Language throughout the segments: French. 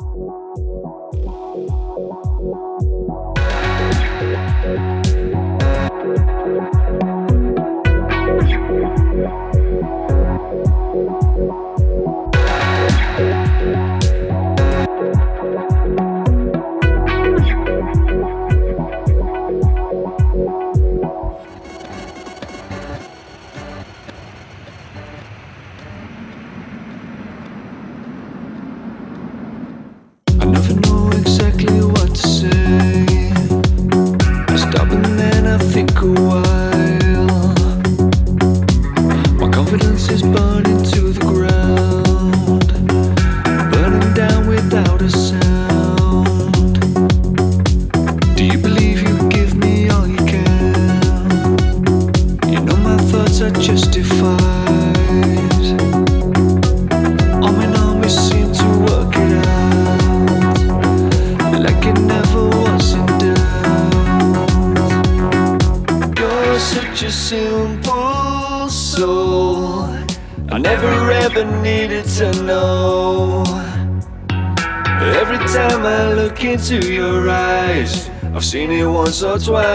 Música so it's where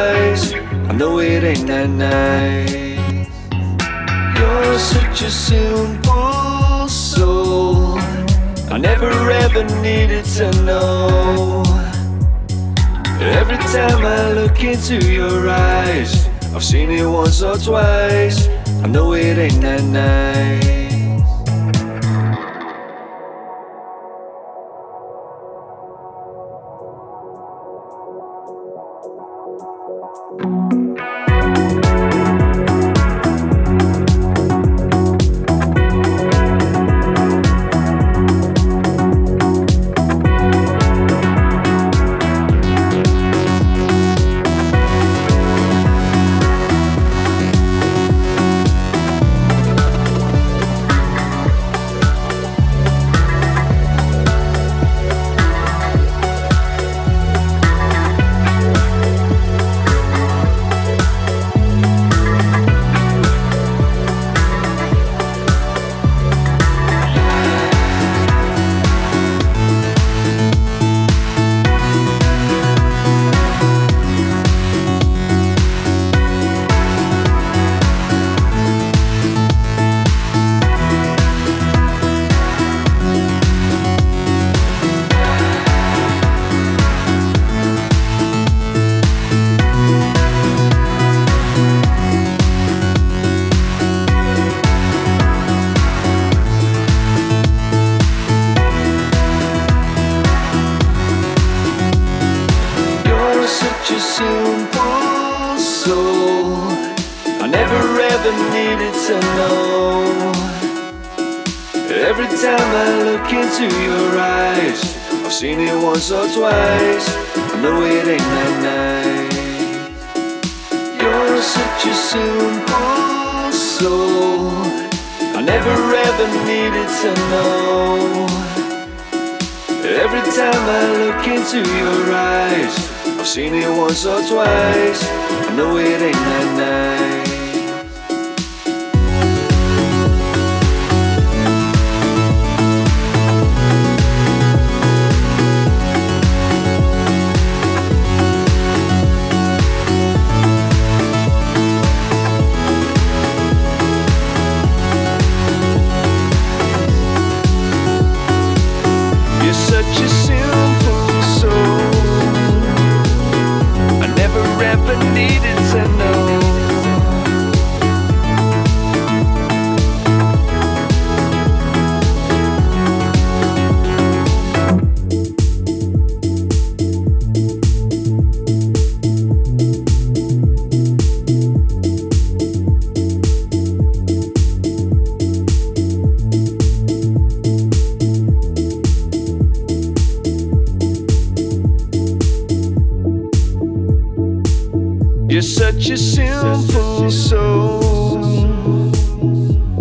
You're such a simple soul.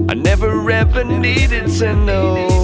I never ever needed to know.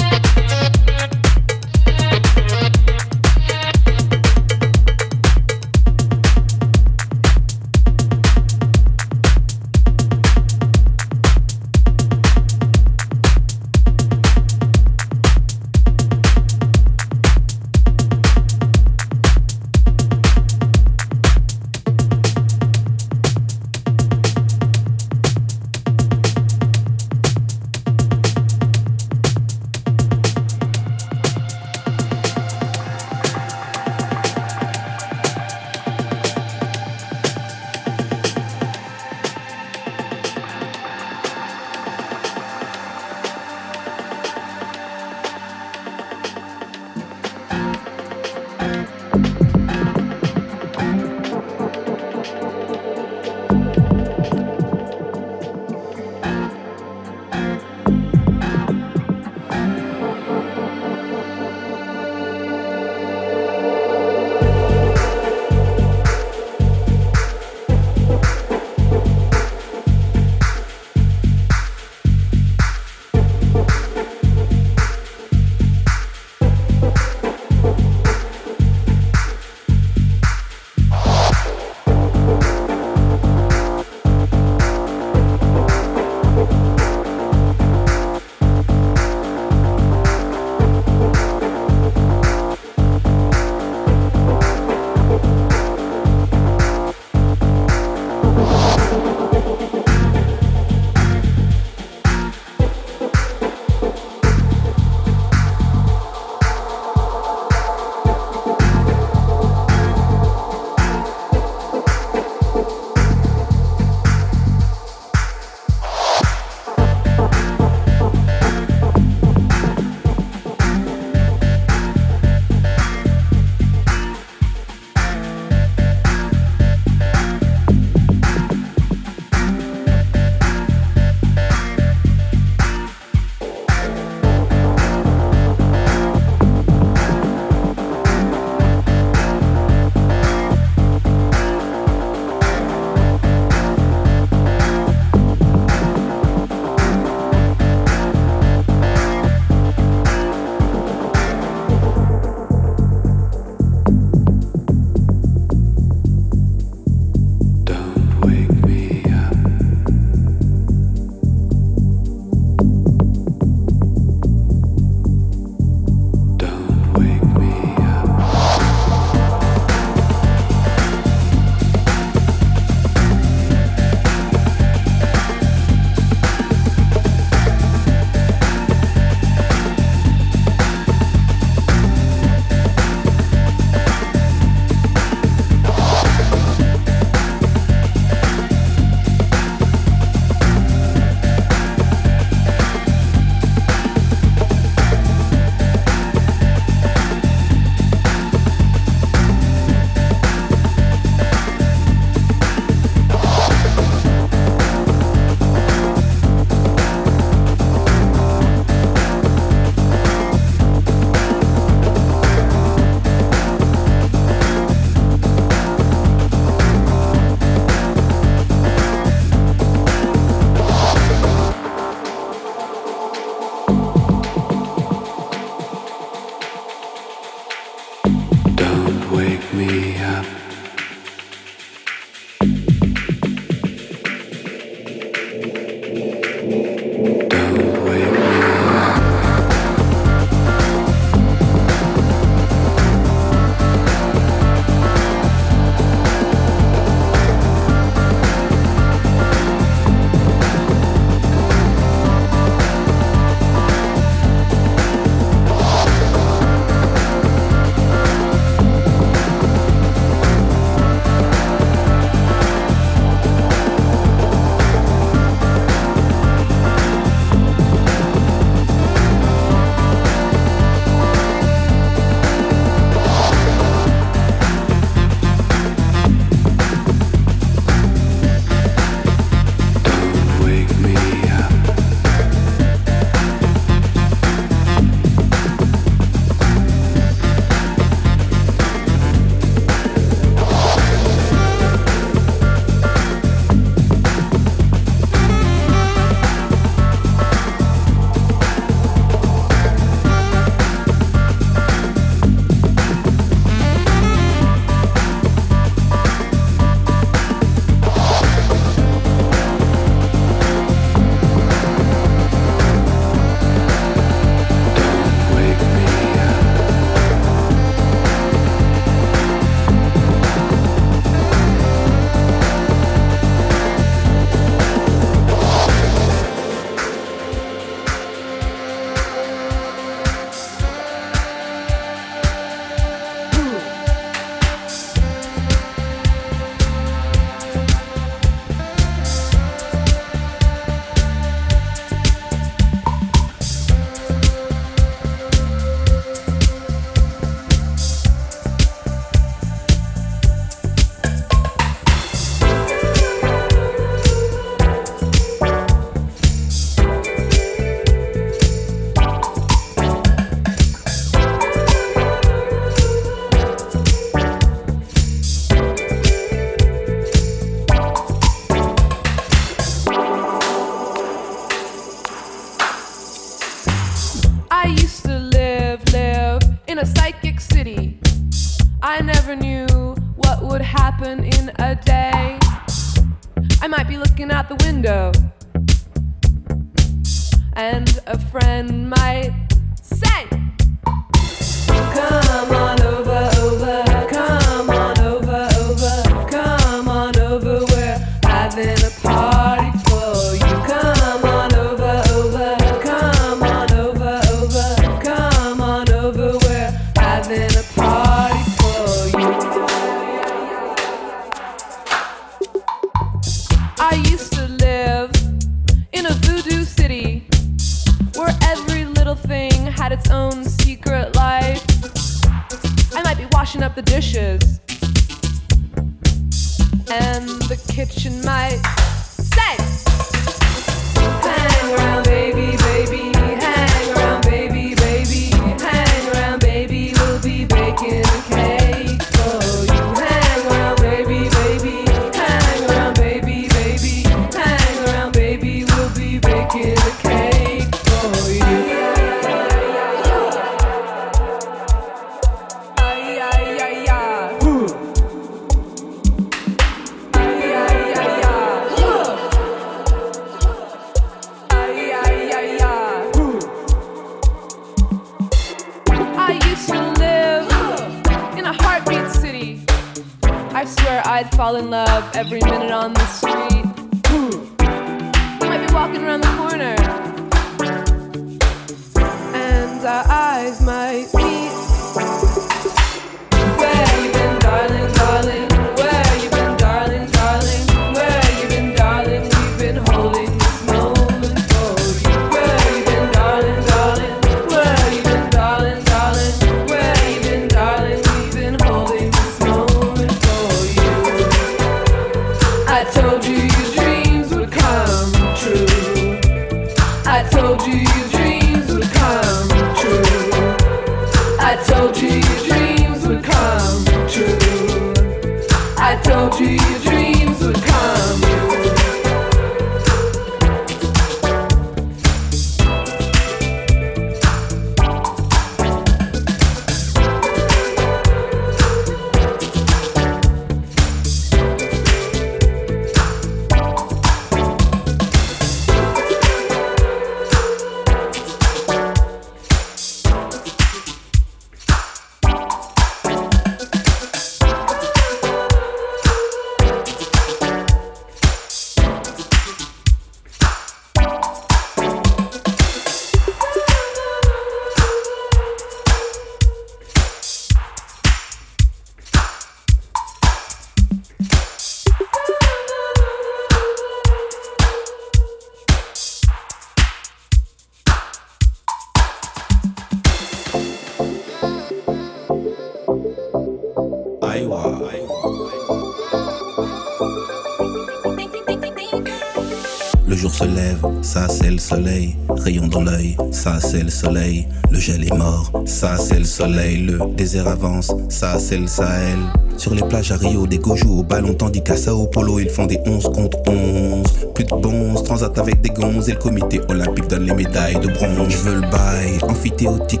Ça c'est le soleil. Rayon dans l'œil, ça c'est le soleil. Le gel est mort, ça c'est le soleil. Le désert avance, ça c'est le Sahel. Sur les plages à Rio, des gojous au ballon, tandis qu'à Sao Paulo, ils font des 11 contre 11. Plus de bons, transat avec des gonzes, et le comité olympique donne les médailles de bronze. Je veux le bail, amphithéotique,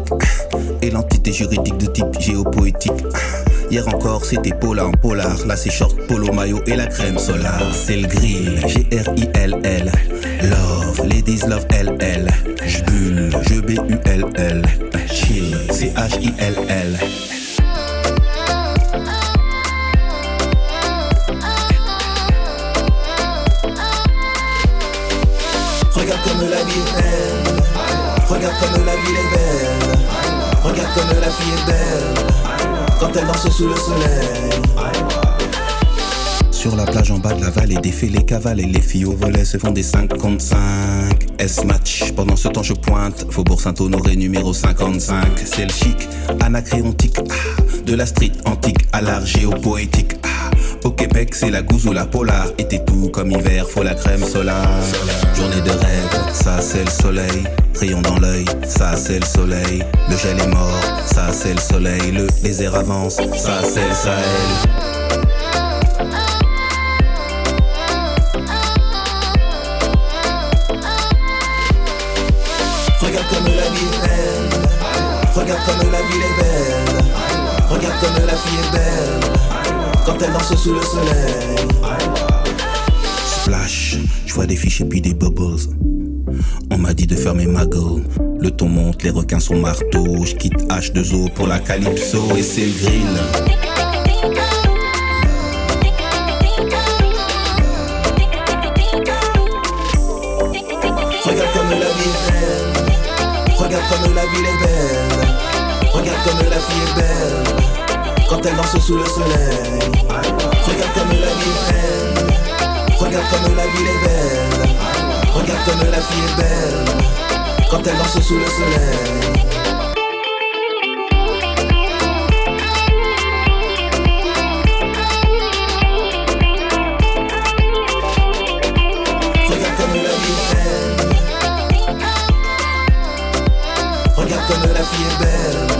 et l'entité juridique de type géopoétique. Hier encore, c'était polar en polar. Là, c'est short, polo, maillot et la crème solaire. C'est le grill, G-R-I-L-L. Love, ladies love L-L. J'bulle, je B-U-L-L. Chill, C-H-I-L-L. Regarde comme la vie est belle. Regarde comme la ville est belle. Regarde comme la fille est belle quand elle danse sous le soleil. Sur la plage en bas de la vallée, défait les cavales et les filles au volet se font des 5 contre 5. S-match, pendant ce temps je pointe. Faubourg Saint-Honoré numéro 55. C'est le chic, anacréontique. Ah, de la street antique à l'art géopoétique. Ah, au Québec, c'est la gouze ou la polar. Été tout comme hiver, faut la crème solaire. Journée de rêve, ça c'est le soleil. Dans l'œil, ça c'est le soleil. Le gel est mort, ça c'est le soleil. Le désert avance, ça c'est le Sahel. Regarde comme la vie est belle. Regarde comme la ville est belle. Regarde comme la fille est belle. Quand elle danse sous le soleil. Splash, je vois des fiches et puis des bubbles m'a dit de fermer ma gueule. Le ton monte, les requins sont marteaux. Je quitte H2O pour la Calypso et c'est le grill. Regarde comme la vie est belle. Regarde comme la ville est belle. Regarde comme la fille est belle. Quand elle danse sous le soleil. la fille est belle quand elle danse sous le soleil. Regarde comme la vie est belle. Regarde comme la fille est belle.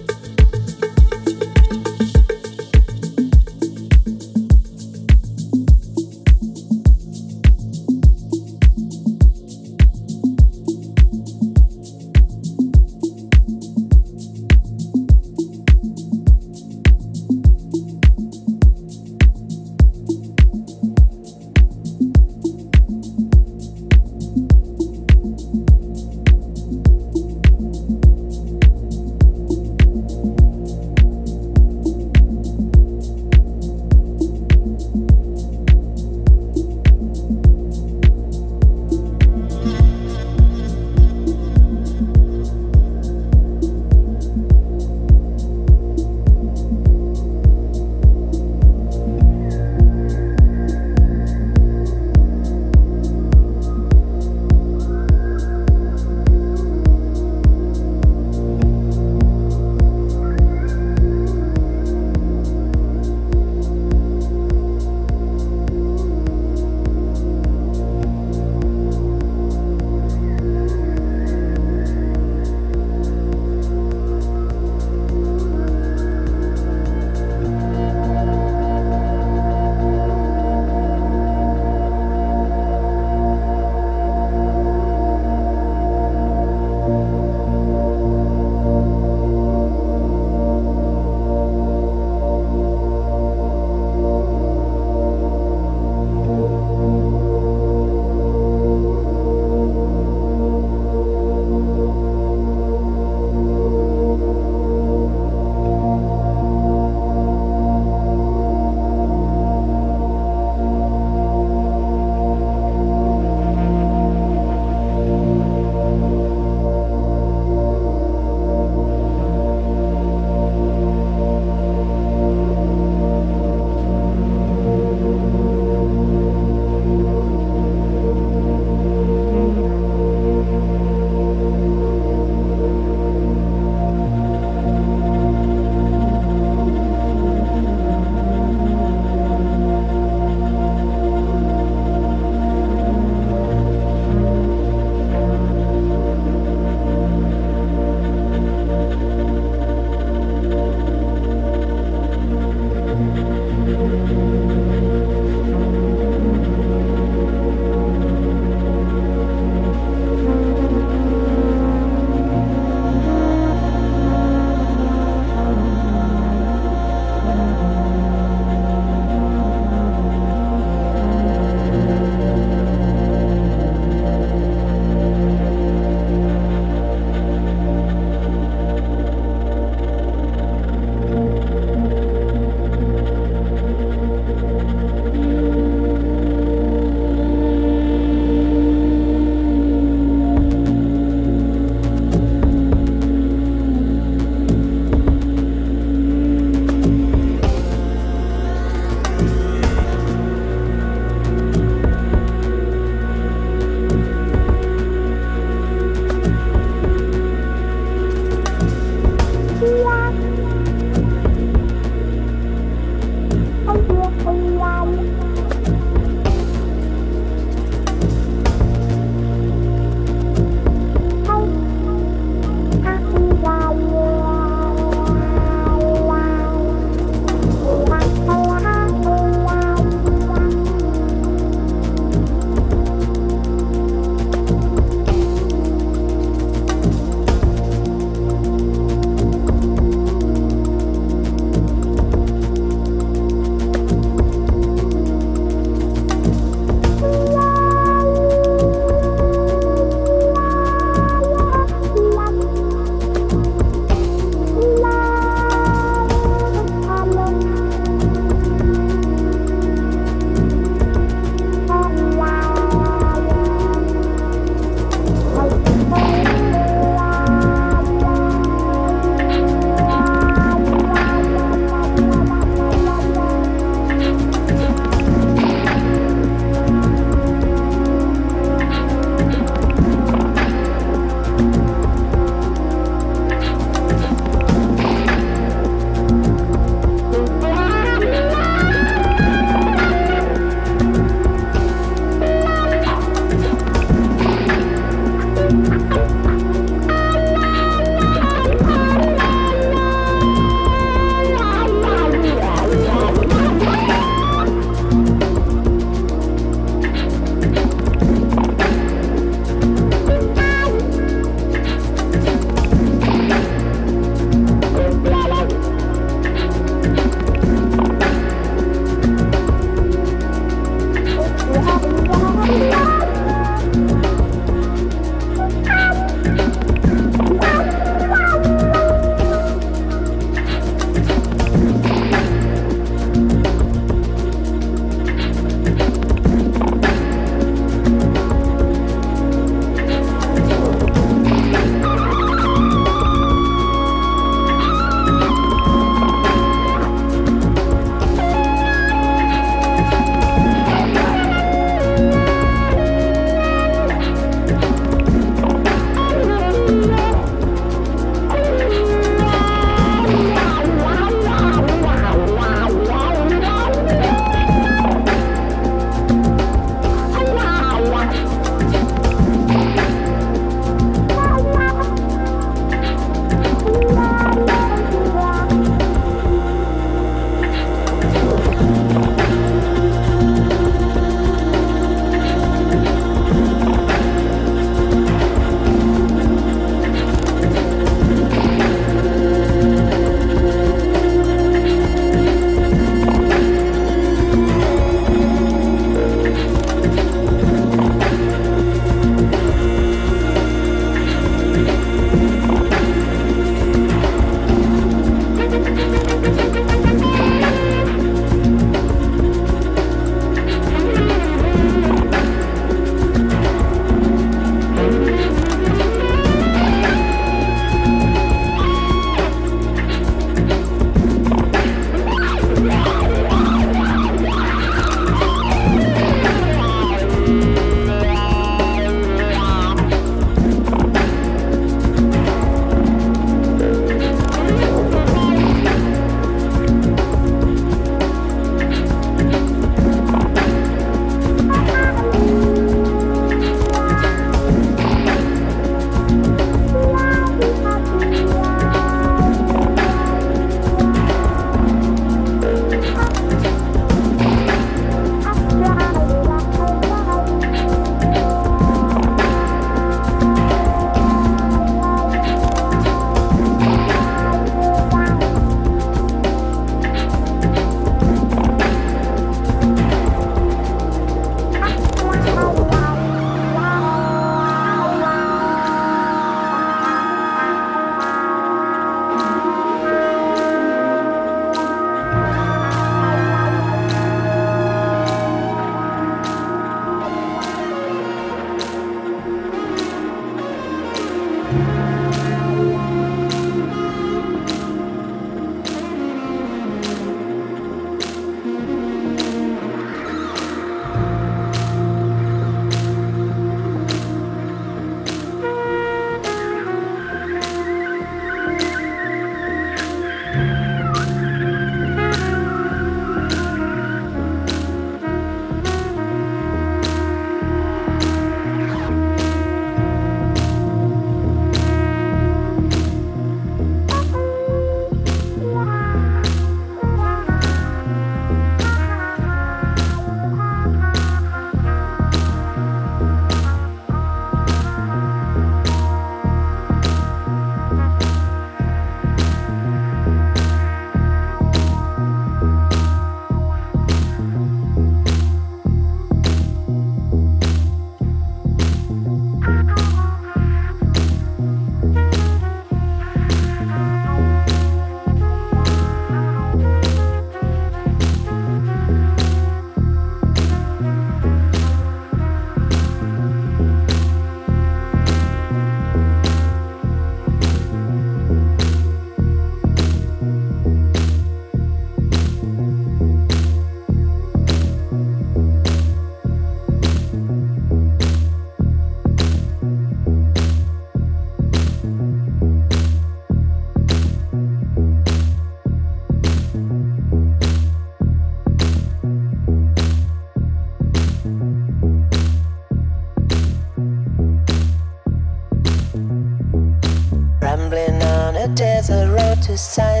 Sinai.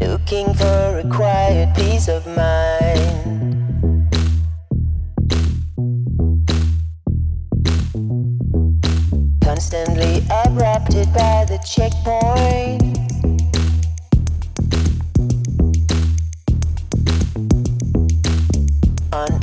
Looking for a quiet peace of mind. Constantly interrupted by the checkpoint. On